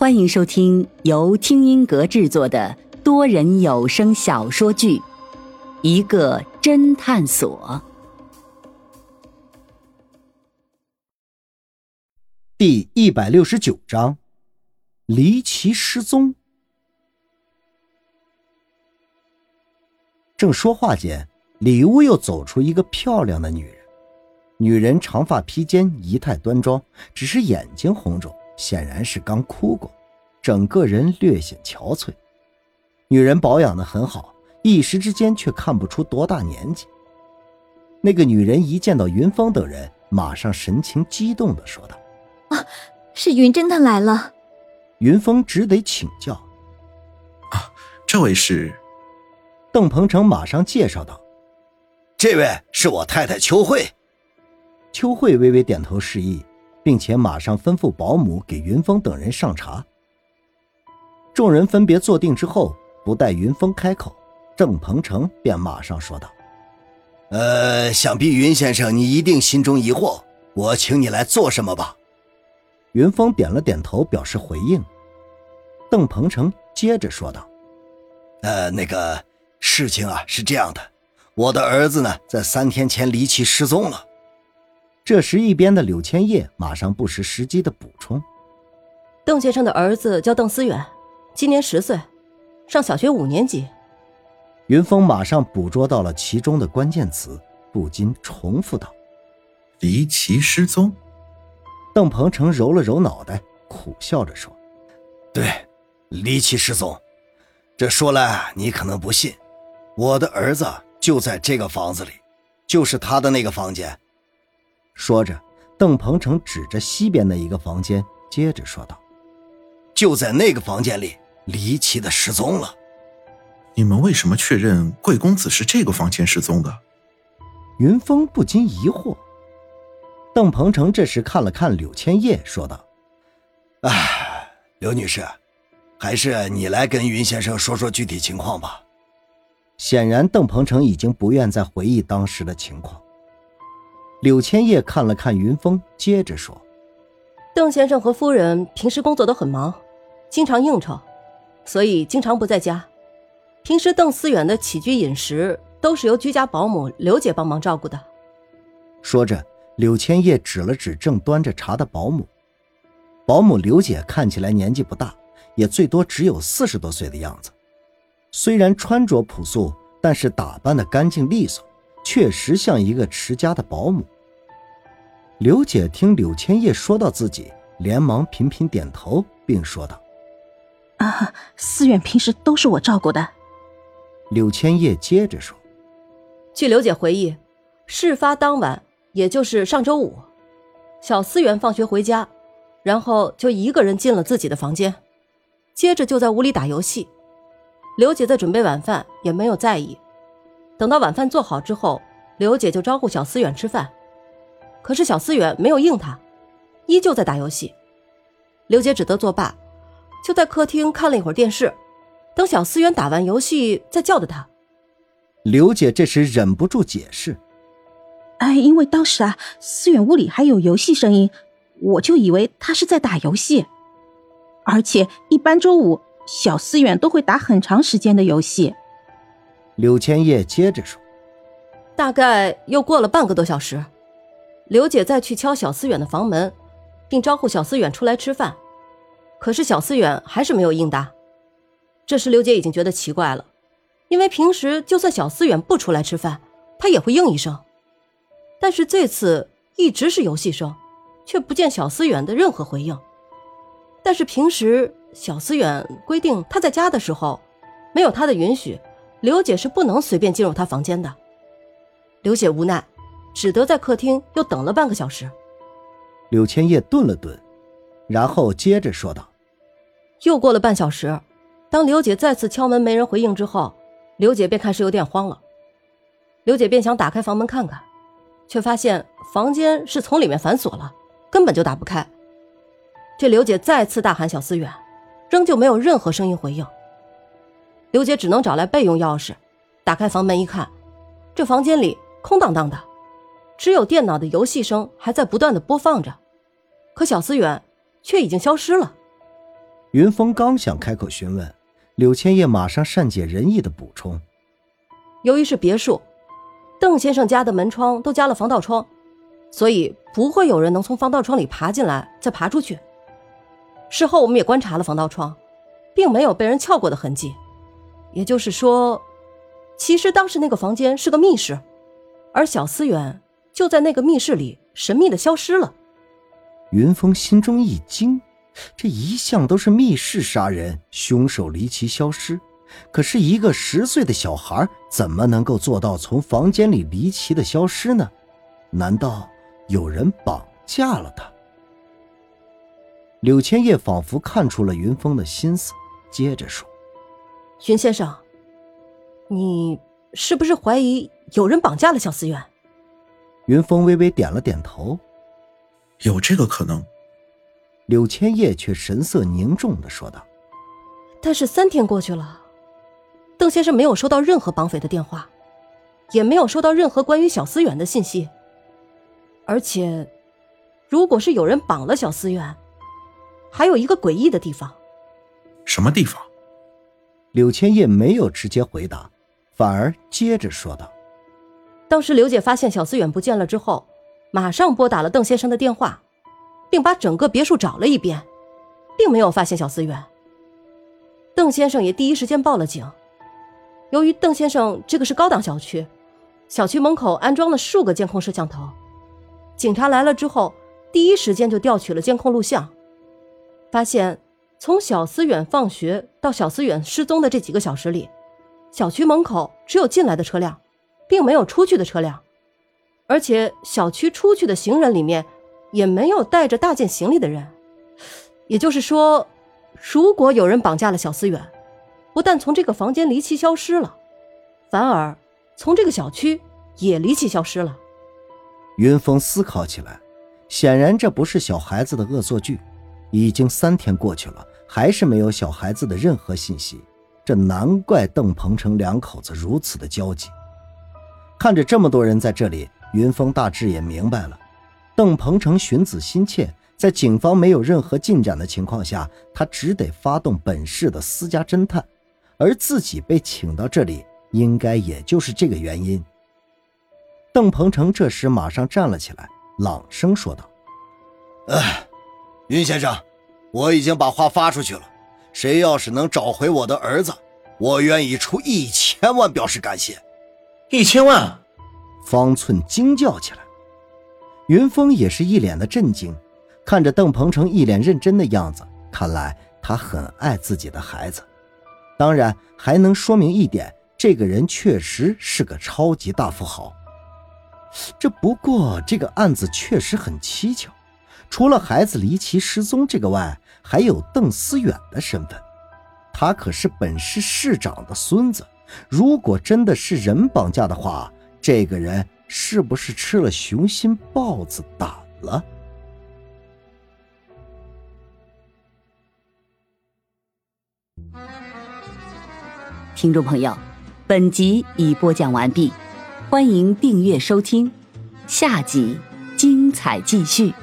欢迎收听由听音阁制作的多人有声小说剧《一个侦探所》第一百六十九章：离奇失踪。正说话间，里屋又走出一个漂亮的女人。女人长发披肩，仪态端庄，只是眼睛红肿。显然是刚哭过，整个人略显憔悴。女人保养的很好，一时之间却看不出多大年纪。那个女人一见到云峰等人，马上神情激动的说道：“啊，是云侦探来了。”云峰只得请教：“啊，这位是？”邓鹏程马上介绍道：“这位是我太太秋慧。”秋慧微微点头示意。并且马上吩咐保姆给云峰等人上茶。众人分别坐定之后，不待云峰开口，郑鹏程便马上说道：“呃，想必云先生你一定心中疑惑，我请你来做什么吧？”云峰点了点头，表示回应。邓鹏程接着说道：“呃，那个事情啊是这样的，我的儿子呢在三天前离奇失踪了。”这时，一边的柳千叶马上不失时机的补充：“邓先生的儿子叫邓思远，今年十岁，上小学五年级。”云峰马上捕捉到了其中的关键词，不禁重复道：“离奇失踪。”邓鹏程揉了揉脑袋，苦笑着说：“对，离奇失踪。这说来你可能不信，我的儿子就在这个房子里，就是他的那个房间。”说着，邓鹏程指着西边的一个房间，接着说道：“就在那个房间里，离奇的失踪了。你们为什么确认贵公子是这个房间失踪的？”云峰不禁疑惑。邓鹏程这时看了看柳千叶，说道：“哎，刘女士，还是你来跟云先生说说具体情况吧。”显然，邓鹏程已经不愿再回忆当时的情况。柳千叶看了看云峰，接着说：“邓先生和夫人平时工作都很忙，经常应酬，所以经常不在家。平时邓思远的起居饮食都是由居家保姆刘姐帮忙照顾的。”说着，柳千叶指了指正端着茶的保姆。保姆刘姐看起来年纪不大，也最多只有四十多岁的样子。虽然穿着朴素，但是打扮的干净利索。确实像一个持家的保姆。刘姐听柳千叶说到自己，连忙频频点头，并说道：“啊，思远平时都是我照顾的。”柳千叶接着说：“据刘姐回忆，事发当晚，也就是上周五，小思远放学回家，然后就一个人进了自己的房间，接着就在屋里打游戏。刘姐在准备晚饭，也没有在意。”等到晚饭做好之后，刘姐就招呼小思远吃饭，可是小思远没有应她，依旧在打游戏。刘姐只得作罢，就在客厅看了一会儿电视，等小思远打完游戏再叫的他。刘姐这时忍不住解释：“哎，因为当时啊，思远屋里还有游戏声音，我就以为他是在打游戏，而且一般周五小思远都会打很长时间的游戏。”柳千叶接着说：“大概又过了半个多小时，刘姐再去敲小思远的房门，并招呼小思远出来吃饭，可是小思远还是没有应答。这时刘姐已经觉得奇怪了，因为平时就算小思远不出来吃饭，她也会应一声，但是这次一直是游戏声，却不见小思远的任何回应。但是平时小思远规定他在家的时候，没有他的允许。”刘姐是不能随便进入他房间的。刘姐无奈，只得在客厅又等了半个小时。柳千叶顿了顿，然后接着说道：“又过了半小时，当刘姐再次敲门没人回应之后，刘姐便开始有点慌了。刘姐便想打开房门看看，却发现房间是从里面反锁了，根本就打不开。这刘姐再次大喊小思远，仍旧没有任何声音回应。”刘姐只能找来备用钥匙，打开房门一看，这房间里空荡荡的，只有电脑的游戏声还在不断的播放着，可小思远却已经消失了。云峰刚想开口询问，柳千叶马上善解人意的补充：“由于是别墅，邓先生家的门窗都加了防盗窗，所以不会有人能从防盗窗里爬进来再爬出去。事后我们也观察了防盗窗，并没有被人撬过的痕迹。也就是说，其实当时那个房间是个密室，而小思远就在那个密室里神秘的消失了。”云峰心中一惊。这一向都是密室杀人，凶手离奇消失。可是，一个十岁的小孩怎么能够做到从房间里离奇的消失呢？难道有人绑架了他？柳千叶仿佛看出了云峰的心思，接着说：“云先生，你是不是怀疑有人绑架了小思远？”云峰微微点了点头：“有这个可能。”柳千叶却神色凝重的说道：“但是三天过去了，邓先生没有收到任何绑匪的电话，也没有收到任何关于小思远的信息。而且，如果是有人绑了小思远，还有一个诡异的地方。什么地方？”柳千叶没有直接回答，反而接着说道：“当时刘姐发现小思远不见了之后，马上拨打了邓先生的电话。”并把整个别墅找了一遍，并没有发现小思远。邓先生也第一时间报了警。由于邓先生这个是高档小区，小区门口安装了数个监控摄像头，警察来了之后，第一时间就调取了监控录像，发现从小思远放学到小思远失踪的这几个小时里，小区门口只有进来的车辆，并没有出去的车辆，而且小区出去的行人里面。也没有带着大件行李的人，也就是说，如果有人绑架了小思远，不但从这个房间离奇消失了，反而从这个小区也离奇消失了。云峰思考起来，显然这不是小孩子的恶作剧。已经三天过去了，还是没有小孩子的任何信息，这难怪邓鹏程两口子如此的焦急。看着这么多人在这里，云峰大致也明白了。邓鹏程寻子心切，在警方没有任何进展的情况下，他只得发动本市的私家侦探，而自己被请到这里，应该也就是这个原因。邓鹏程这时马上站了起来，朗声说道：“哎，云先生，我已经把话发出去了，谁要是能找回我的儿子，我愿意出一千万表示感谢。一千万！”方寸惊叫起来。云峰也是一脸的震惊，看着邓鹏程一脸认真的样子，看来他很爱自己的孩子。当然，还能说明一点，这个人确实是个超级大富豪。这不过这个案子确实很蹊跷，除了孩子离奇失踪这个外，还有邓思远的身份。他可是本市市长的孙子，如果真的是人绑架的话，这个人。是不是吃了雄心豹子胆了？听众朋友，本集已播讲完毕，欢迎订阅收听，下集精彩继续。